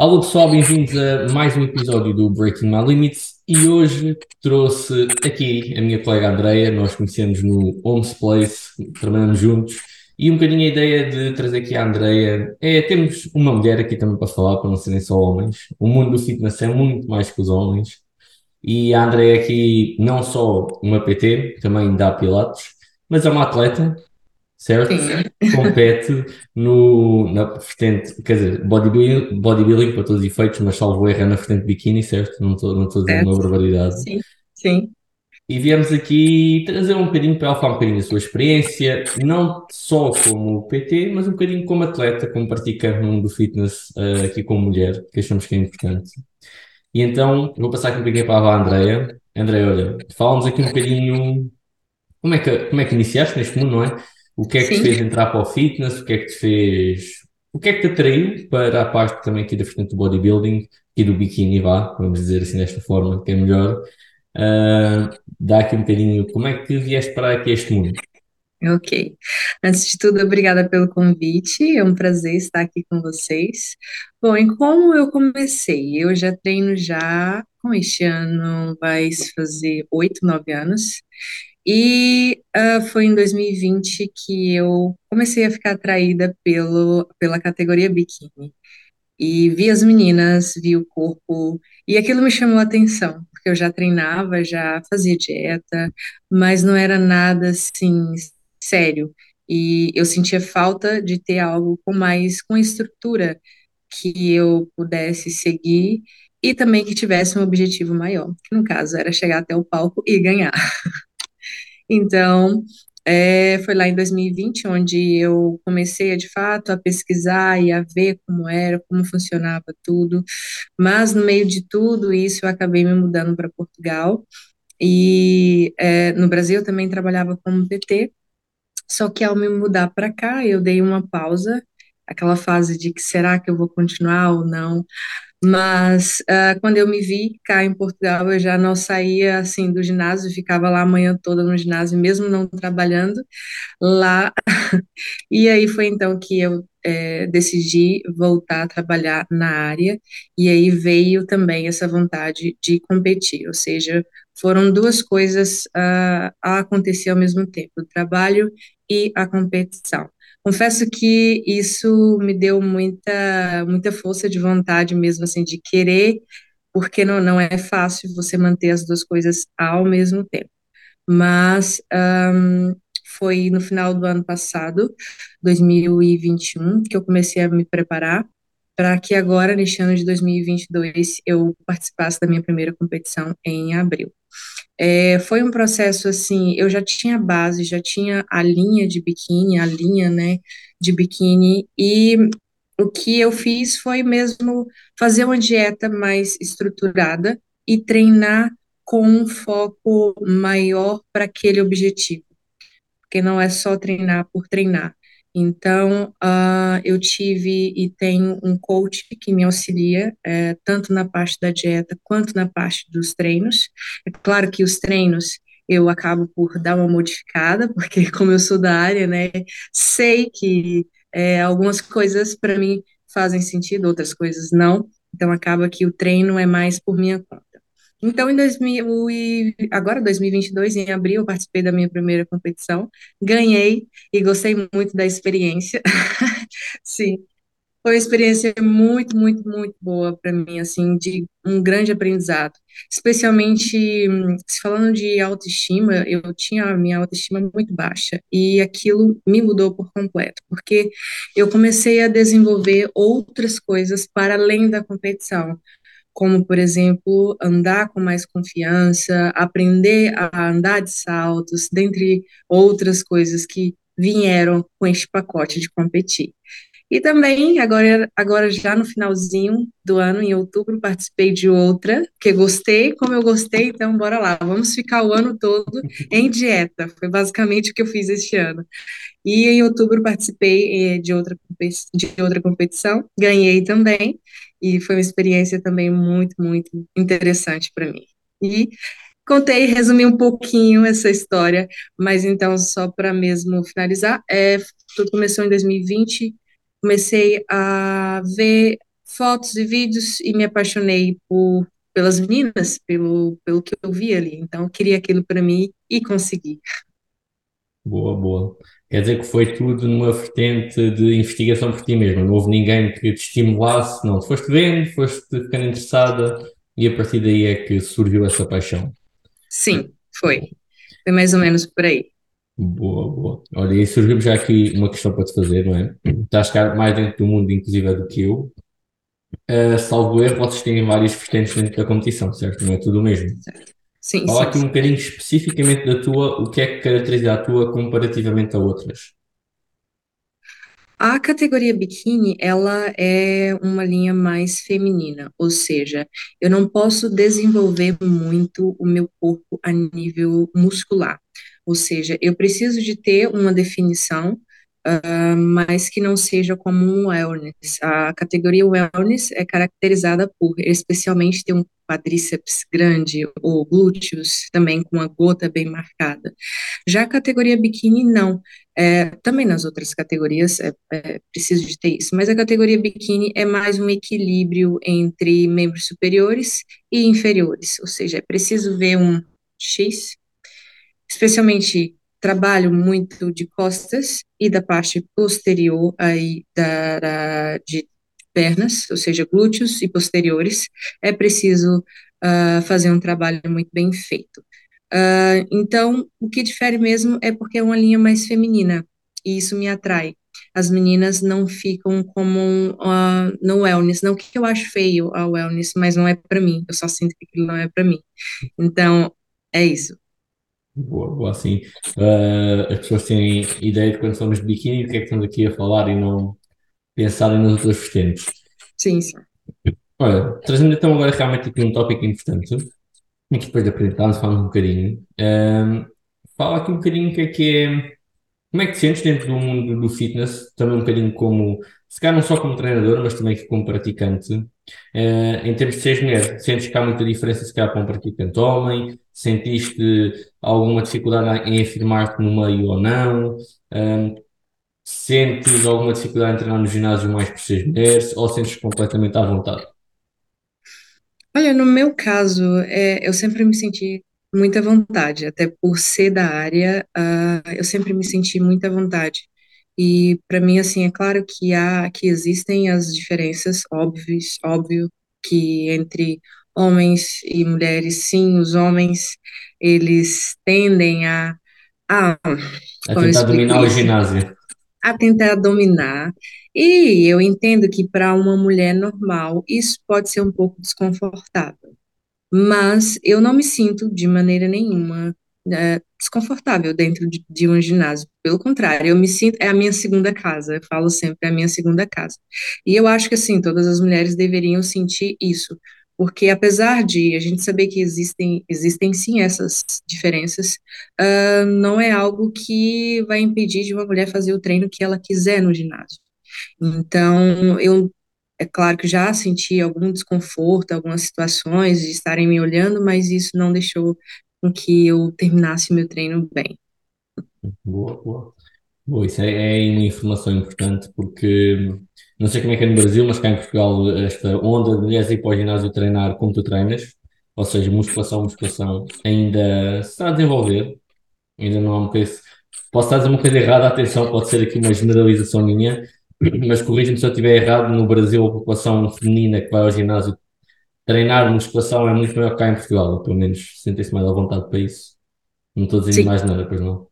Olá pessoal, bem-vindos a mais um episódio do Breaking My Limits. E hoje trouxe aqui a minha colega Andreia, nós conhecemos no Homes Place, trabalhamos juntos. E um bocadinho a ideia de trazer aqui a Andreia é termos uma mulher aqui também para falar, para não serem só homens. O mundo do fitness é muito mais que os homens. E a Andreia aqui não só uma PT, também dá pilates, mas é uma atleta, certo? Sim. Compete no, na vertente, quer dizer, bodybuilding, bodybuilding para todos os efeitos, mas salvo erro é na vertente biquíni, certo? Não estou não a dizer uma barbaridade. Sim, sim, E viemos aqui trazer um bocadinho para ela falar um bocadinho da sua experiência, não só como PT, mas um bocadinho como atleta, como praticante no mundo do fitness, eh, aqui como mulher, que achamos que é importante. E então, vou passar aqui um bocadinho para a Andreia. Andreia, olha, fala-nos aqui um bocadinho como é que, como é que iniciaste neste mundo, não é? O que é que te sim. fez entrar para o fitness? O que é que te fez. O que é que te atraiu para a parte também aqui da frente do bodybuilding e do biquíni, vá, vamos dizer assim desta forma, que é melhor. Ah, dá aqui um bocadinho. Como é que vieste para aqui este mundo? Ok. Antes de tudo, obrigada pelo convite. É um prazer estar aqui com vocês. Bom, e como eu comecei? Eu já treino já, com este ano vai fazer oito, nove anos. E ah, foi em 2020 que eu comecei a ficar atraída pelo, pela categoria biquíni. E vi as meninas, vi o corpo, e aquilo me chamou a atenção, porque eu já treinava, já fazia dieta, mas não era nada assim sério. E eu sentia falta de ter algo com mais com estrutura que eu pudesse seguir e também que tivesse um objetivo maior, que no caso era chegar até o palco e ganhar. Então, é, foi lá em 2020 onde eu comecei de fato a pesquisar e a ver como era, como funcionava tudo. Mas no meio de tudo isso, eu acabei me mudando para Portugal. E é, no Brasil eu também trabalhava como PT, só que ao me mudar para cá, eu dei uma pausa, aquela fase de que será que eu vou continuar ou não. Mas ah, quando eu me vi cá em Portugal, eu já não saía assim do ginásio, ficava lá a manhã toda no ginásio, mesmo não trabalhando lá. E aí foi então que eu eh, decidi voltar a trabalhar na área, e aí veio também essa vontade de competir, ou seja, foram duas coisas ah, a acontecer ao mesmo tempo, o trabalho e a competição. Confesso que isso me deu muita, muita força de vontade mesmo, assim, de querer, porque não, não é fácil você manter as duas coisas ao mesmo tempo. Mas ahn, foi no final do ano passado, 2021, que eu comecei a me preparar para que agora, neste ano de 2022, eu participasse da minha primeira competição em abril. É, foi um processo assim, eu já tinha base, já tinha a linha de biquíni, a linha, né, de biquíni, e o que eu fiz foi mesmo fazer uma dieta mais estruturada e treinar com um foco maior para aquele objetivo, porque não é só treinar por treinar. Então, ah, eu tive e tenho um coach que me auxilia, eh, tanto na parte da dieta quanto na parte dos treinos. É claro que os treinos eu acabo por dar uma modificada, porque como eu sou da área, né, sei que eh, algumas coisas para mim fazem sentido, outras coisas não. Então, acaba que o treino é mais por minha conta. Então, em 2000 e agora 2022, em abril, eu participei da minha primeira competição, ganhei e gostei muito da experiência. Sim, foi uma experiência muito, muito, muito boa para mim, assim, de um grande aprendizado. Especialmente, hum, se falando de autoestima, eu tinha a minha autoestima muito baixa e aquilo me mudou por completo, porque eu comecei a desenvolver outras coisas para além da competição como, por exemplo, andar com mais confiança, aprender a andar de saltos, dentre outras coisas que vieram com este pacote de competir. E também, agora, agora já no finalzinho do ano, em outubro, participei de outra, que gostei, como eu gostei, então bora lá, vamos ficar o ano todo em dieta. Foi basicamente o que eu fiz este ano. E em outubro participei eh, de outra, de outra competição, ganhei também, e foi uma experiência também muito, muito interessante para mim. E contei, resumi um pouquinho essa história, mas então, só para mesmo finalizar, é, começou em 2020, comecei a ver fotos e vídeos e me apaixonei por, pelas meninas, pelo, pelo que eu vi ali. Então, eu queria aquilo para mim e consegui. Boa, boa. Quer dizer que foi tudo numa vertente de investigação por ti mesma. Não houve ninguém que te estimulasse, não. Foste vendo, foste ficando interessada e a partir daí é que surgiu essa paixão. Sim, foi. Foi mais ou menos por aí. Boa, boa. Olha, e surgiu já aqui uma questão para te fazer, não é? Estás cá mais dentro do mundo, inclusive, do que eu. Uh, salvo erro, vocês têm várias vertentes dentro da competição, certo? Não é tudo o mesmo. Sim, Fala sim, aqui um sim. bocadinho especificamente da tua, o que é que caracteriza a tua comparativamente a outras. A categoria biquíni, ela é uma linha mais feminina, ou seja, eu não posso desenvolver muito o meu corpo a nível muscular. Ou seja, eu preciso de ter uma definição, ah, mas que não seja como um wellness. A categoria wellness é caracterizada por, especialmente, ter um quadríceps grande ou glúteos também com uma gota bem marcada. Já a categoria biquíni, não. É, também nas outras categorias é, é preciso de ter isso, mas a categoria biquíni é mais um equilíbrio entre membros superiores e inferiores, ou seja, é preciso ver um X, especialmente trabalho muito de costas e da parte posterior aí da, da de pernas, ou seja, glúteos e posteriores, é preciso uh, fazer um trabalho muito bem feito. Uh, então, o que difere mesmo é porque é uma linha mais feminina, e isso me atrai. As meninas não ficam como uh, no wellness, não que eu acho feio a wellness, mas não é para mim, eu só sinto que aquilo não é para mim. Então, é isso. Boa, boa, assim. Uh, as pessoas têm ideia de quando falamos de biquíni, o que é que estamos aqui a falar e não pensarem nas outras vertentes. Sim, sim. Olha, trazendo então agora realmente aqui um tópico importante, e depois de apresentarmos, falamos um bocadinho. Um, fala aqui um bocadinho o que é que é, como é que te sentes dentro do mundo do fitness, também um bocadinho como, se calhar não só como treinador, mas também como praticante, uh, em termos de seres mulher, sentes que há muita diferença se calhar para um praticante homem, sentiste alguma dificuldade em afirmar-te no meio ou não, um, sentes alguma dificuldade em treinar no ginásio mais por seres mulheres, ou sentes completamente à vontade? Olha, no meu caso, é, eu sempre me senti muita vontade, até por ser da área, ah, eu sempre me senti muita vontade. E para mim, assim, é claro que há, que existem as diferenças óbvias, óbvio que entre homens e mulheres, sim, os homens, eles tendem a, a, A tentar dominar o ginásio. A tentar dominar. E eu entendo que para uma mulher normal isso pode ser um pouco desconfortável, mas eu não me sinto de maneira nenhuma né, desconfortável dentro de, de um ginásio. Pelo contrário, eu me sinto, é a minha segunda casa, eu falo sempre, é a minha segunda casa. E eu acho que, assim, todas as mulheres deveriam sentir isso, porque apesar de a gente saber que existem, existem sim essas diferenças, uh, não é algo que vai impedir de uma mulher fazer o treino que ela quiser no ginásio. Então, eu, é claro que já senti algum desconforto, algumas situações de estarem me olhando, mas isso não deixou com que eu terminasse meu treino bem. Boa, boa. Boa, isso é, é uma informação importante porque não sei como é que é no Brasil, mas cá em Portugal esta onda de mulheres ir para o ginásio treinar como tu treinas, ou seja, musculação, musculação, ainda se está a desenvolver, ainda não há uma coisa. Posso estar a dizer uma coisa errada, atenção, pode ser aqui uma generalização minha, mas corrija-me se eu estiver errado, no Brasil a população feminina que vai ao ginásio treinar musculação é muito maior que cá em Portugal, pelo menos sentem-se mais à vontade para isso. Não estou dizendo Sim, mais nada, pois não.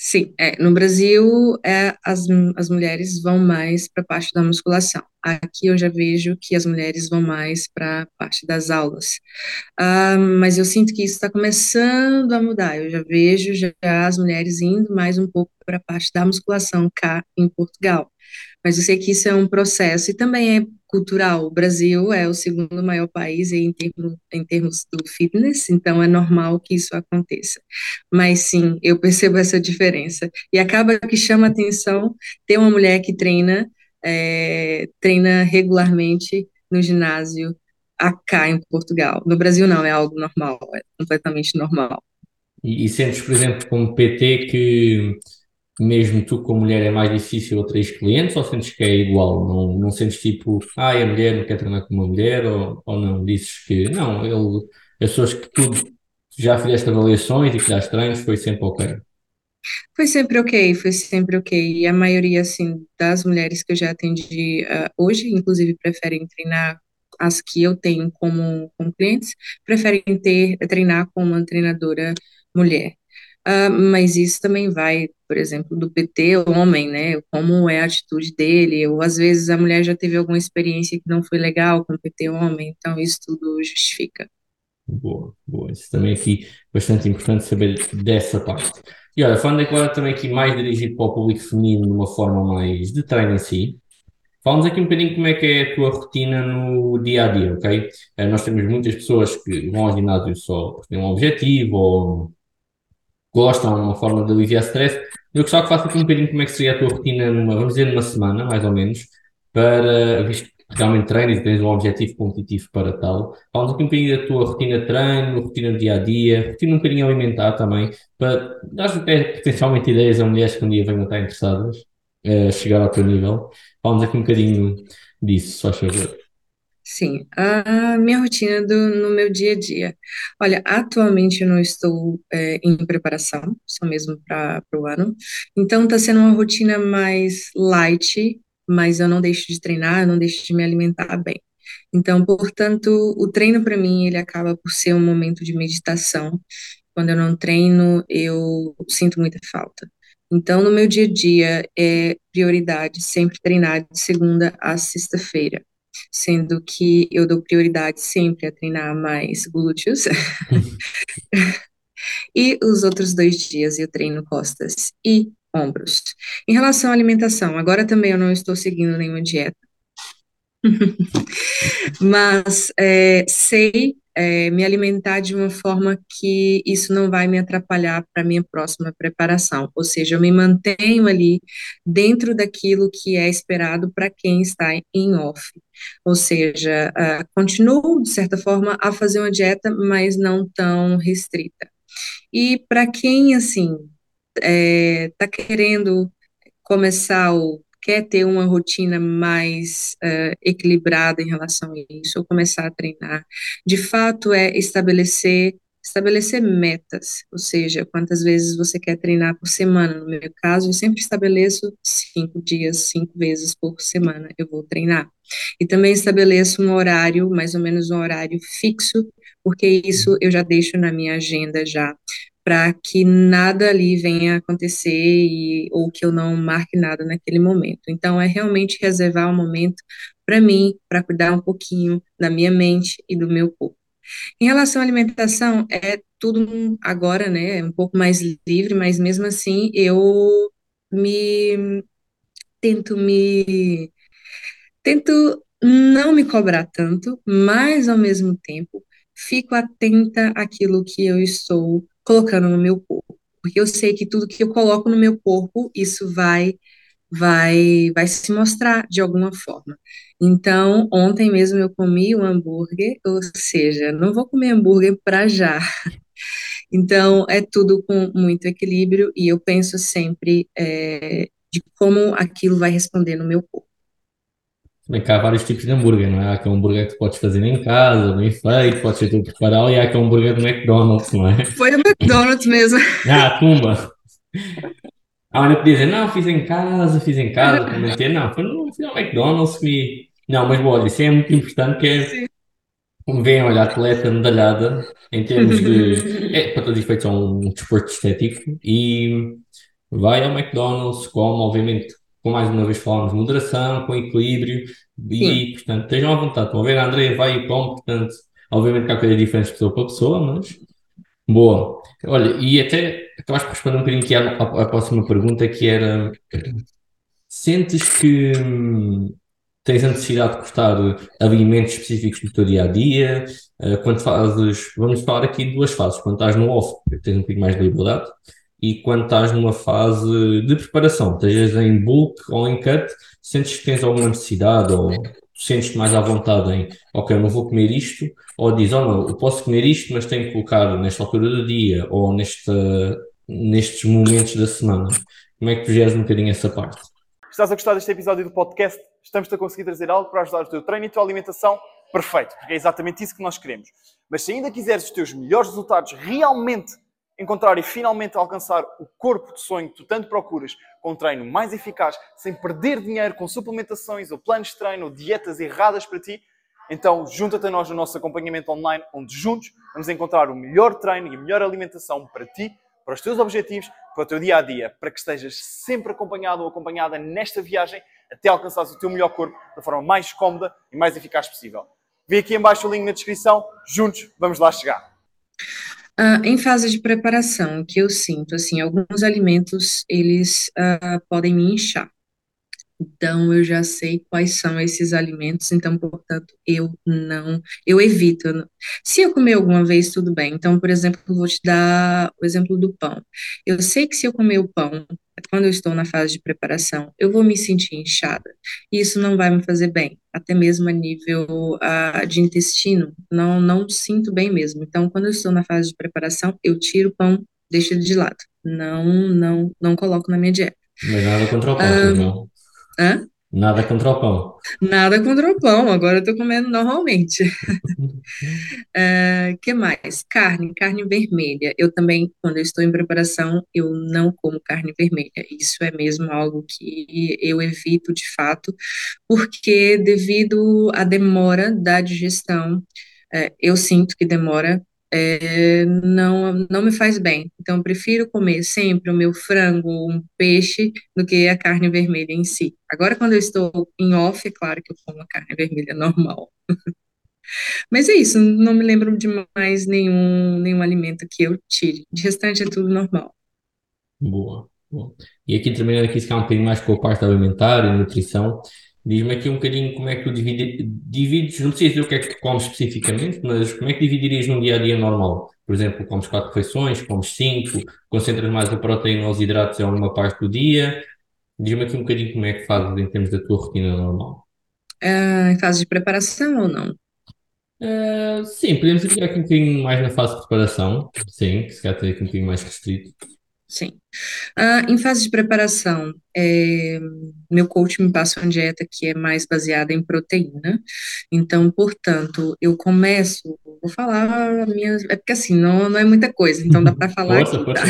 Sim. É, no Brasil, é, as, as mulheres vão mais para a parte da musculação. Aqui eu já vejo que as mulheres vão mais para a parte das aulas. Ah, mas eu sinto que isso está começando a mudar. Eu já vejo já as mulheres indo mais um pouco para a parte da musculação cá em Portugal. Mas eu sei que isso é um processo e também é cultural. O Brasil é o segundo maior país em termos, em termos do fitness, então é normal que isso aconteça. Mas sim, eu percebo essa diferença. E acaba que chama atenção ter uma mulher que treina, é, treina regularmente no ginásio acá em Portugal. No Brasil não, é algo normal, é completamente normal. E, e sentes, por exemplo, como PT que mesmo tu como mulher é mais difícil atrair clientes ou sentes que é igual? Não, não sentes tipo, ah, a mulher não quer treinar com uma mulher ou, ou não? Dizes que não, ele, as pessoas que tu já fizeste avaliações e que já treinos foi sempre ok. Foi sempre ok, foi sempre ok. E a maioria, assim, das mulheres que eu já atendi uh, hoje, inclusive, preferem treinar as que eu tenho como, como clientes, preferem ter, treinar com uma treinadora mulher. Uh, mas isso também vai, por exemplo, do PT homem, né? Como é a atitude dele, ou às vezes a mulher já teve alguma experiência que não foi legal com o PT homem, então isso tudo justifica. Boa, boa. Isso também aqui bastante importante saber dessa parte. E olha, falando agora também aqui mais dirigido para o público feminino de uma forma mais de treino em si, Fala-nos aqui um bocadinho como é que é a tua rotina no dia a dia, ok? Eh, nós temos muitas pessoas que vão ao ginásio só porque têm um objetivo ou gostam de uma forma de aliviar stress. Eu gostava que faça aqui um bocadinho como é que seria a tua rotina numa, vamos dizer, numa semana, mais ou menos, para, visto que realmente treinas e tens um objetivo competitivo para tal. Fala-nos aqui um bocadinho da tua rotina de treino, rotina do dia a dia, rotina um bocadinho alimentar também, para dar até potencialmente ideias a mulheres que um dia venham estar interessadas, a chegar ao teu nível. Fala-nos aqui um bocadinho disso, faz favor. Sim, a minha rotina do, no meu dia a dia. Olha, atualmente eu não estou é, em preparação, só mesmo para o ano. Então está sendo uma rotina mais light, mas eu não deixo de treinar, eu não deixo de me alimentar bem. Então, portanto, o treino para mim ele acaba por ser um momento de meditação. Quando eu não treino, eu sinto muita falta. Então, no meu dia a dia é prioridade sempre treinar de segunda a sexta-feira sendo que eu dou prioridade sempre a treinar mais glúteos. e os outros dois dias eu treino costas e ombros. Em relação à alimentação, agora também eu não estou seguindo nenhuma dieta. Mas é, sei é, me alimentar de uma forma que isso não vai me atrapalhar para minha próxima preparação. Ou seja, eu me mantenho ali dentro daquilo que é esperado para quem está em off. Ou seja, uh, continuo, de certa forma, a fazer uma dieta, mas não tão restrita. E para quem, assim, está é, tá querendo começar ou quer ter uma rotina mais uh, equilibrada em relação a isso, ou começar a treinar, de fato é estabelecer estabelecer metas, ou seja, quantas vezes você quer treinar por semana. No meu caso, eu sempre estabeleço cinco dias, cinco vezes por semana eu vou treinar. E também estabeleço um horário, mais ou menos um horário fixo, porque isso eu já deixo na minha agenda já para que nada ali venha acontecer e, ou que eu não marque nada naquele momento. Então, é realmente reservar um momento para mim, para cuidar um pouquinho da minha mente e do meu corpo. Em relação à alimentação, é tudo agora, né, é um pouco mais livre, mas mesmo assim eu me tento me tento não me cobrar tanto, mas ao mesmo tempo fico atenta àquilo que eu estou colocando no meu corpo, porque eu sei que tudo que eu coloco no meu corpo, isso vai vai vai se mostrar de alguma forma. Então, ontem mesmo eu comi um hambúrguer, ou seja, não vou comer hambúrguer para já. Então, é tudo com muito equilíbrio e eu penso sempre é, de como aquilo vai responder no meu corpo. Também cá há vários tipos de hambúrguer, não é? Há aquele hambúrguer que podes fazer em casa, bem feito, podes ser tu preparar, e há aquele hambúrguer do McDonald's, não é? Foi o McDonald's mesmo. Ah, tumba! Ah, olha, podia dizer, não, fiz em casa, fiz em casa, manter. Não, foi no, fui ao McDonald's, comi. Não, mas bom, isso é muito importante, que é, como veem, olha, atleta medalhada, em termos de, é, para todos os efeitos, é um desporto estético, e vai ao McDonald's, come, obviamente, com mais uma vez falamos, moderação, com equilíbrio e, Sim. portanto, estejam à vontade. Estão a ver, a Andrea vai e come, portanto, obviamente que há coisas diferentes de pessoa para pessoa, mas boa. Olha, e até acabaste por responder um bocadinho aqui à, à, à próxima pergunta, que era, sentes que hum, tens a necessidade de cortar alimentos específicos do teu dia a dia? Uh, quando fazes, vamos falar aqui de duas fases, quando estás no off, tens um bocadinho mais de liberdade, e quando estás numa fase de preparação, estejas em bulk ou em cut, sentes que tens alguma necessidade ou sentes-te mais à vontade em, ok, não vou comer isto, ou dizes, oh não, eu posso comer isto, mas tenho que colocar nesta altura do dia ou nesta, nestes momentos da semana. Como é que tu geres um bocadinho essa parte? Estás a gostar deste episódio do podcast? Estamos-te a conseguir trazer algo para ajudar o teu treino e a tua alimentação? Perfeito, porque é exatamente isso que nós queremos. Mas se ainda quiseres os teus melhores resultados realmente encontrar e finalmente alcançar o corpo de sonho que tu tanto procuras, com um treino mais eficaz, sem perder dinheiro com suplementações ou planos de treino ou dietas erradas para ti, então junta-te a nós no nosso acompanhamento online, onde juntos vamos encontrar o melhor treino e a melhor alimentação para ti, para os teus objetivos, para o teu dia a dia, para que estejas sempre acompanhado ou acompanhada nesta viagem até alcançares o teu melhor corpo da forma mais cómoda e mais eficaz possível. Vê aqui embaixo o link na descrição, juntos vamos lá chegar. Uh, em fase de preparação, que eu sinto, assim, alguns alimentos, eles uh, podem me inchar. Então, eu já sei quais são esses alimentos, então, portanto, eu não, eu evito. Se eu comer alguma vez, tudo bem. Então, por exemplo, vou te dar o exemplo do pão. Eu sei que se eu comer o pão, quando eu estou na fase de preparação, eu vou me sentir inchada. E isso não vai me fazer bem, até mesmo a nível uh, de intestino, não, não sinto bem mesmo. Então, quando eu estou na fase de preparação, eu tiro o pão, deixo ele de lado. Não, não, não coloco na minha dieta. Mas nada contra o pão, não. Hã? Nada contra o pão. Nada contra o pão, agora eu tô comendo normalmente. uh, que mais? Carne, carne vermelha. Eu também, quando eu estou em preparação, eu não como carne vermelha. Isso é mesmo algo que eu evito de fato, porque devido à demora da digestão, uh, eu sinto que demora é, não, não me faz bem. Então, eu prefiro comer sempre o meu frango um peixe do que a carne vermelha em si. Agora, quando eu estou em off, é claro que eu como a carne vermelha normal. Mas é isso, não me lembro de mais nenhum, nenhum alimento que eu tire. De restante é tudo normal. Boa, boa. E aqui terminando aqui, se calhar um bocadinho mais com a parte alimentar e nutrição, Diz-me aqui um bocadinho como é que tu divide, divides, não preciso dizer o que é que tu comes especificamente, mas como é que dividirias num dia a dia normal? Por exemplo, comes quatro refeições, comes cinco, concentras mais a proteína ou os hidratos em alguma parte do dia? Diz-me aqui um bocadinho como é que fazes em termos da tua rotina normal. Uh, em fase de preparação ou não? Uh, sim, podemos ir aqui um bocadinho mais na fase de preparação, sim, que se calhar tem aqui um bocadinho mais restrito. Sim. Uh, em fase de preparação, é, meu coach me passa uma dieta que é mais baseada em proteína. Então, portanto, eu começo, vou falar minhas. É porque assim, não, não é muita coisa, então dá para falar aqui, tá?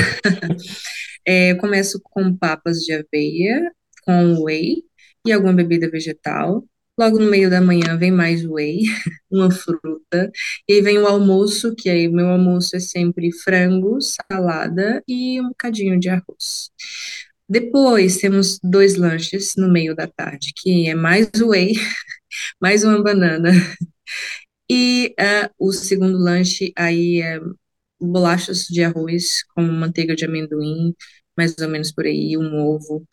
é, eu começo com papas de aveia, com whey e alguma bebida vegetal. Logo no meio da manhã vem mais whey, uma fruta, e aí vem o almoço, que aí meu almoço é sempre frango, salada e um bocadinho de arroz. Depois temos dois lanches no meio da tarde, que é mais whey, mais uma banana. E uh, o segundo lanche aí é bolachas de arroz com manteiga de amendoim, mais ou menos por aí, um ovo.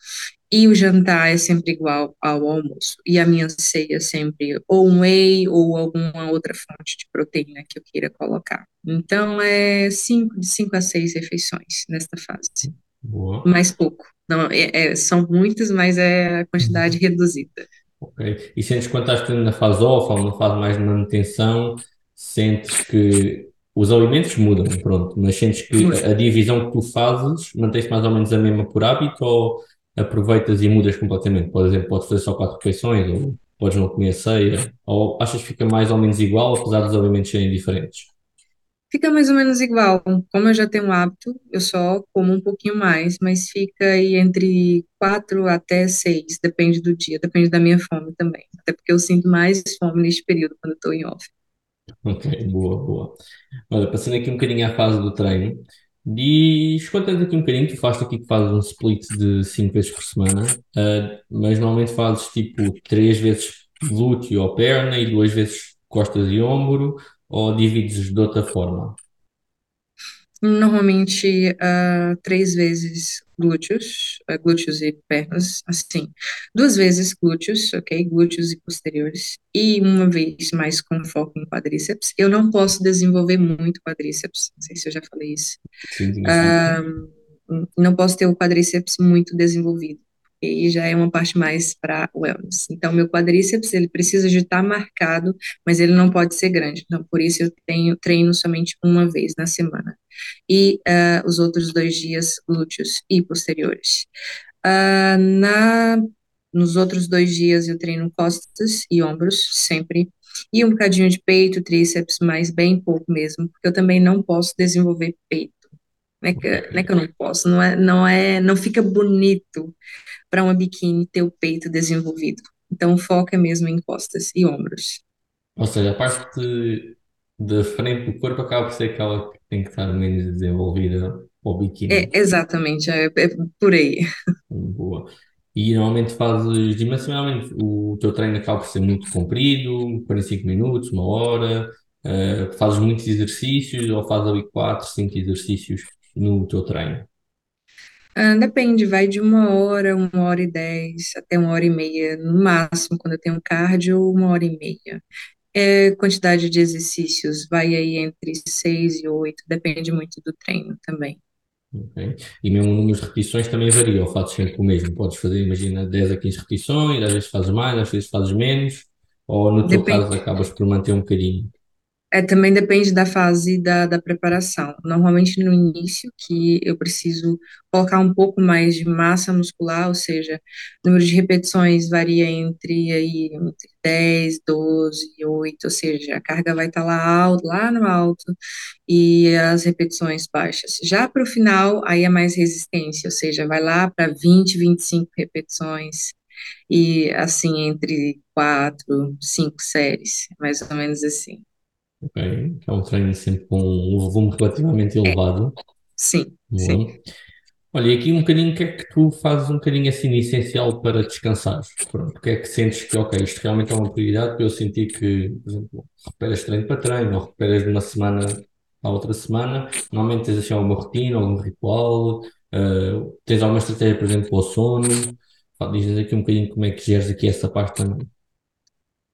E o jantar é sempre igual ao almoço. E a minha ceia é sempre ou um whey ou alguma outra fonte de proteína que eu queira colocar. Então, é cinco, de cinco a seis refeições nesta fase. Boa. Mais pouco. Não, é, é, são muitas, mas é a quantidade uhum. reduzida. Ok. E sentes quando estás na fase off ou na fase mais de manutenção, sentes que os alimentos mudam, pronto, mas sentes que a, a divisão que tu fazes mantém-se mais ou menos a mesma por hábito ou aproveitas e mudas completamente. Por exemplo, podes fazer só quatro refeições, ou podes não comer ceia, ou achas que fica mais ou menos igual, apesar dos alimentos serem diferentes? Fica mais ou menos igual. Como eu já tenho um hábito, eu só como um pouquinho mais, mas fica aí entre quatro até seis, depende do dia, depende da minha fome também. Até porque eu sinto mais fome neste período quando estou em off. Ok, boa, boa. Olha, passando aqui um bocadinho à fase do treino, Diz, conta-nos aqui um bocadinho, tu fazes aqui que fazes um split de 5 vezes por semana, uh, mas normalmente fazes tipo 3 vezes glúteo ou perna e 2 vezes costas e ombro, ou divides de outra forma? Normalmente, uh, três vezes glúteos, uh, glúteos e pernas, assim. Duas vezes glúteos, ok? Glúteos e posteriores. E uma vez mais com foco em quadríceps. Eu não posso desenvolver muito quadríceps, não sei se eu já falei isso. Sim, sim. Uh, não posso ter o quadríceps muito desenvolvido, e já é uma parte mais para wellness. Então, meu quadríceps, ele precisa de estar marcado, mas ele não pode ser grande. Então, por isso eu tenho treino somente uma vez na semana. E uh, os outros dois dias, glúteos e posteriores. Uh, na, nos outros dois dias eu treino costas e ombros, sempre. E um bocadinho de peito, tríceps, mas bem pouco mesmo, porque eu também não posso desenvolver peito. Não é que, não é que eu não posso, não é, não é, não fica bonito para uma biquíni ter o peito desenvolvido. Então, o foco é mesmo em costas e ombros. Ou seja, a parte da frente do corpo acaba por ser aquela que tem que estar menos desenvolvida para o biquíni. É, exatamente, é, é por aí. Boa. E normalmente fazes, dimensionalmente, o teu treino acaba por ser muito comprido, 45 minutos, uma hora, uh, fazes muitos exercícios ou fazes ali 4, 5 exercícios no teu treino? Ah, depende, vai de uma hora, uma hora e dez, até uma hora e meia, no máximo, quando eu tenho cardio, uma hora e meia. É, quantidade de exercícios vai aí entre seis e oito, depende muito do treino também. Ok. E mesmo o número de repetições também varia, ou fazes sempre o mesmo? Podes fazer, imagina, 10 a 15 repetições, às vezes fazes mais, às vezes fazes menos, ou no teu Depende. caso acabas por manter um bocadinho? É, também depende da fase da, da preparação. Normalmente no início, que eu preciso colocar um pouco mais de massa muscular, ou seja, o número de repetições varia entre, aí, entre 10, 12, 8, ou seja, a carga vai estar lá alto, lá no alto, e as repetições baixas. Já para o final, aí é mais resistência, ou seja, vai lá para 20, 25 repetições, e assim, entre 4, 5 séries, mais ou menos assim. Ok. É um treino sempre com um volume relativamente É, elevado. sim, sim. Boa. Olha, e aqui um bocadinho, o que é que tu fazes um bocadinho assim de essencial para descansares? Pronto, o que é que sentes que, ok, isto realmente é uma prioridade para eu sentir que, por exemplo, recuperas treino para treino, ou recuperas de uma semana à outra semana, normalmente tens assim alguma rotina, algum ritual, eh, tens alguma estratégia, por exemplo, para o sono, Pá, dizes aqui um bocadinho como é que geres aqui essa parte também.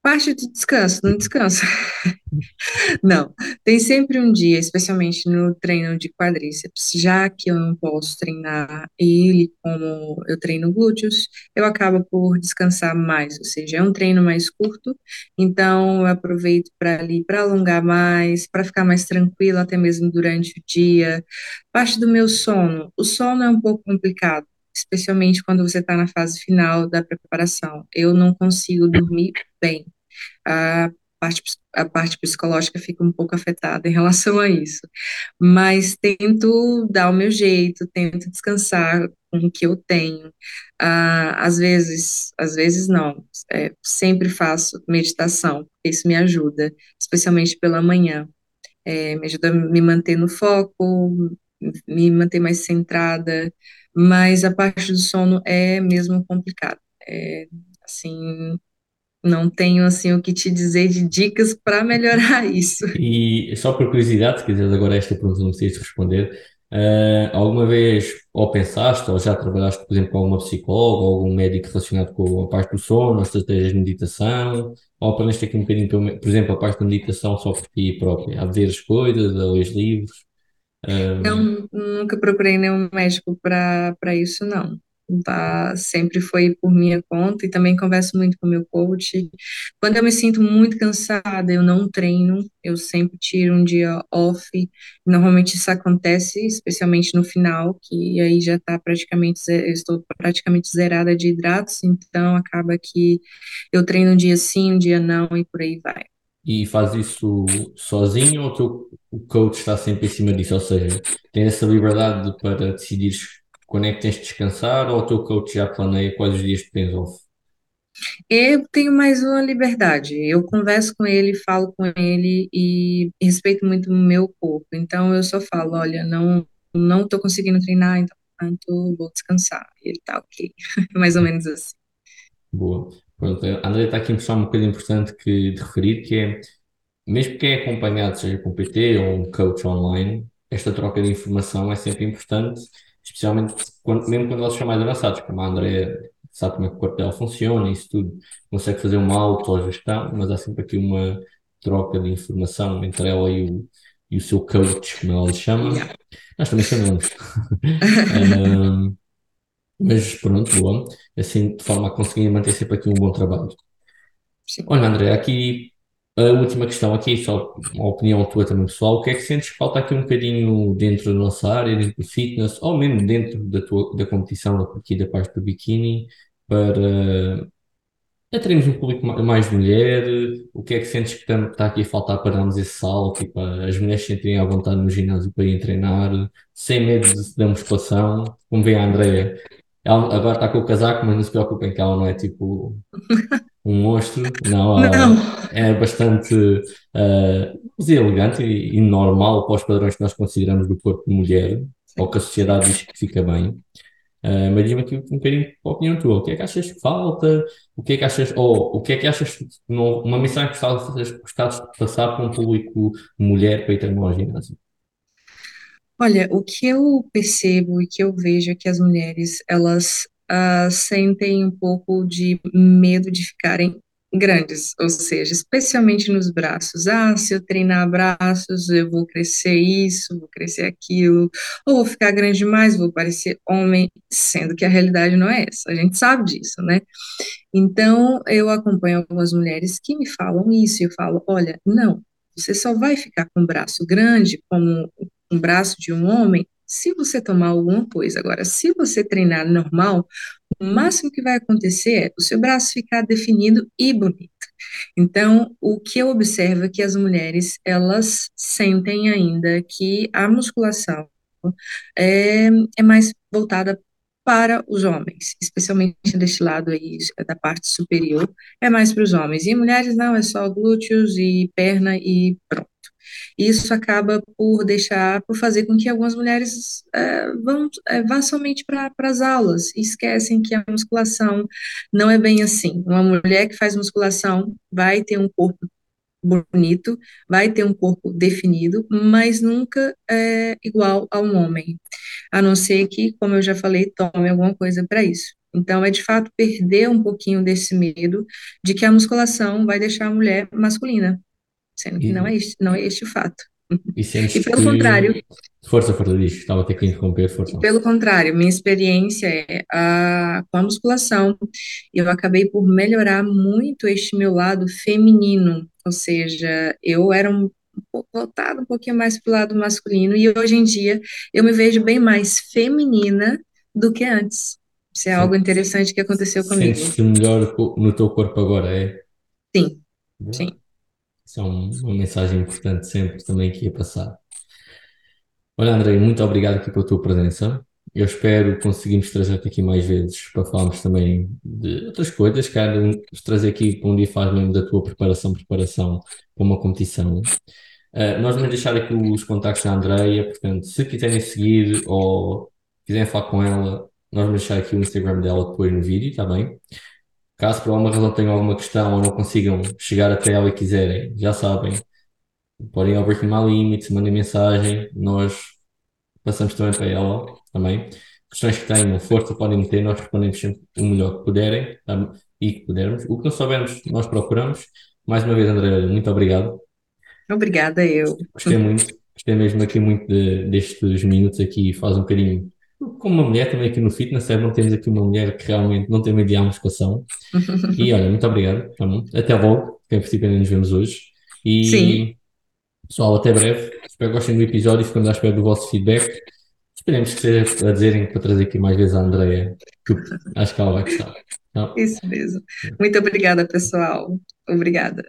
Parte do descanso, não descansa. Não, tem sempre um dia, especialmente no treino de quadríceps, já que eu não posso treinar ele como eu treino glúteos, eu acabo por descansar mais, ou seja, é um treino mais curto, então eu aproveito para ali para alongar mais, para ficar mais tranquilo até mesmo durante o dia. Parte do meu sono, o sono é um pouco complicado. Especialmente quando você está na fase final da preparação. Eu não consigo dormir bem a parte, a parte psicológica fica um pouco afetada em relação a isso. Mas tento dar o meu jeito, tento descansar com o que eu tenho. Ah, às vezes, às vezes não, é, sempre faço meditação, isso me ajuda, especialmente pela manhã. É, me ajuda a me manter no foco, me manter mais centrada, mas a parte do sono é mesmo complicado. É, assim, não tenho assim o que te dizer de dicas para melhorar isso. E só por curiosidade, se quiseres agora esta pergunta não precisas responder, eh, alguma vez ou pensaste ou já trabalhaste, por exemplo, com alguma psicóloga ou algum médico relacionado com a parte do sono, as estratégias de meditação, ou aprendeste aqui um bocadinho, por exemplo, a parte da meditação só por ti própria, a ver as coisas, a ler os livros? Ehm, Não, nunca procurei nenhum médico para isso, não. Tá, sempre foi por minha conta e também converso muito com meu coach. Quando eu me sinto muito cansada, eu não treino, eu sempre tiro um dia off. Normalmente isso acontece, especialmente no final, que aí já está praticamente, eu estou praticamente zerada de hidratos, então acaba que eu treino um dia sim, um dia não e por aí vai. E faz isso sozinho ou teu o coach está sempre em cima disso? Ou seja, tens essa liberdade para decidires quando é que tens de descansar ou o teu coach já planeia quais os dias que tens off? Eu tenho mais uma liberdade. Eu converso com ele, falo com ele e respeito muito o meu corpo. Então eu só falo, olha, não não estou conseguindo treinar, então portanto, vou descansar. E ele tá ok. Mais ou menos assim. Boa. Pronto, a André está aqui a mostrar uma coisa importante que, de referir, que é mesmo que é acompanhado, seja com PT ou um coach online, esta troca de informação é sempre importante, especialmente quando, mesmo quando eles são mais avançados, como a Andrea sabe como é que o dela funciona, isso tudo, consegue fazer uma autogestão, mas há sempre aqui uma troca de informação entre ela e o, e o seu coach, como ela lhe chama. Yeah. Nós também chamamos. Ahm, Mas pronto, boa. Assim, de forma a conseguir manter sempre aqui um bom trabalho. Sim. Olha, André, aqui a última questão aqui, só uma opinião tua também pessoal. O que é que sentes que falta aqui um bocadinho dentro da nossa área, dentro do fitness, ou mesmo dentro da tua da competição, aqui da parte do biquíni, para atrairmos um público ma- mais mulher? O que é que sentes que está aqui a faltar para darmos esse salto e para as mulheres se sentirem à vontade no ginásio para irem treinar, sem medo da musculação? Como vê a Andreia, ela agora está com o casaco, mas não se preocupem que ela não é tipo um monstro, não, Não, é bastante uh, elegante e, e normal para os padrões que nós consideramos do corpo de mulher, ou que a sociedade diz que fica bem. Uh, mas diz-me aqui um bocadinho a opinião tua. O que é que achas que falta? O que é que achas, ou o que é que achas que não, uma mensagem que gostavas de passar para um público mulher para ir treinar ao ginásio? Olha, o que eu percebo e que eu vejo é que as mulheres, elas ah, sentem um pouco de medo de ficarem grandes, ou seja, especialmente nos braços. Ah, se eu treinar braços, eu vou crescer isso, vou crescer aquilo, ou vou ficar grande demais, vou parecer homem, sendo que a realidade não é essa. A gente sabe disso, né? Então, eu acompanho algumas mulheres que me falam isso, e eu falo, olha, não, você só vai ficar com o braço grande, como um braço de um homem, se você tomar alguma coisa. Agora, se você treinar normal, o máximo que vai acontecer é o seu braço ficar definido e bonito. Então, o que eu observo é que as mulheres, elas sentem ainda que a musculação é, é mais voltada para os homens, especialmente deste lado aí, da parte superior, é mais para os homens. E mulheres não, é só glúteos e perna e pronto. Isso acaba por deixar, por fazer com que algumas mulheres é, vão, é, vá somente para as aulas e esquecem que a musculação não é bem assim. Uma mulher que faz musculação vai ter um corpo bonito, vai ter um corpo definido, mas nunca é igual a um homem, a não ser que, como eu já falei, tome alguma coisa para isso. Então, é de fato perder um pouquinho desse medo de que a musculação vai deixar a mulher masculina, sendo que não é E, este, não é este o fato. e E pelo que. contrário, Força, força, diz, estava até a interromper, força. pelo contrário, minha experiência é a, com a musculação, eu acabei por melhorar muito este meu lado feminino, ou seja, eu era um, voltada um pouquinho mais para o lado masculino, e hoje em dia eu me vejo bem mais feminina do que antes. Isso é algo Sen- interessante que aconteceu comigo. Sentes-te melhor no teu corpo agora, é? Sim, sim. Isso é um- uma mensagem importante sempre também que ia passar. Olha, Andrei, muito obrigado aqui pela tua presença. Eu espero conseguirmos trazer-te aqui mais vezes para falarmos também de outras coisas, cada um trazer aqui para um dia faz mesmo da tua preparação, preparação para uma competição. Uh, nós vamos deixar aqui os contactos da Andreia, portanto, se quiserem seguir ou quiserem falar com ela, nós vamos deixar aqui o Instagram dela depois no vídeo, está bem? Caso por alguma razão tenham alguma questão ou não consigam chegar até ela e quiserem, já sabem, podem ao Breaking My Limits, mandem mensagem, nós passamos também para ela, também. Questões que tenham força podem meter, nós respondemos sempre o melhor que puderem tá? e que pudermos. O que não soubermos, nós procuramos. Mais uma vez, André, muito obrigado. Obrigada, eu. Gostei muito, gostei mesmo aqui muito de- destes minutos aqui, faz um bocadinho. Como uma mulher também aqui no fitness, é bom termos aqui uma mulher que realmente não tem medo de musculação. E olha, muito obrigado, tá bom? Até logo, que a princípio ainda nos vemos hoje. Sim, E pessoal, até breve. Espero que gostem do episódio e ficamos à espera do vosso feedback. Esperemos que seja a dizerem para trazer aqui mais vezes a Andreia, que acho que ela vai gostar. Tá? isso mesmo. Muito obrigada, pessoal. Obrigada.